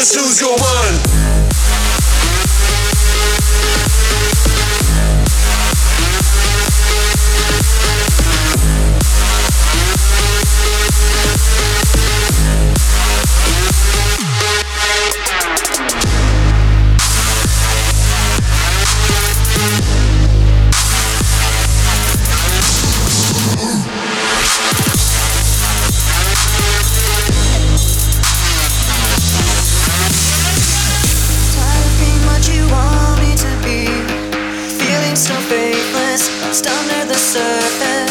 lose your mind. so faithless, stunned to the surface.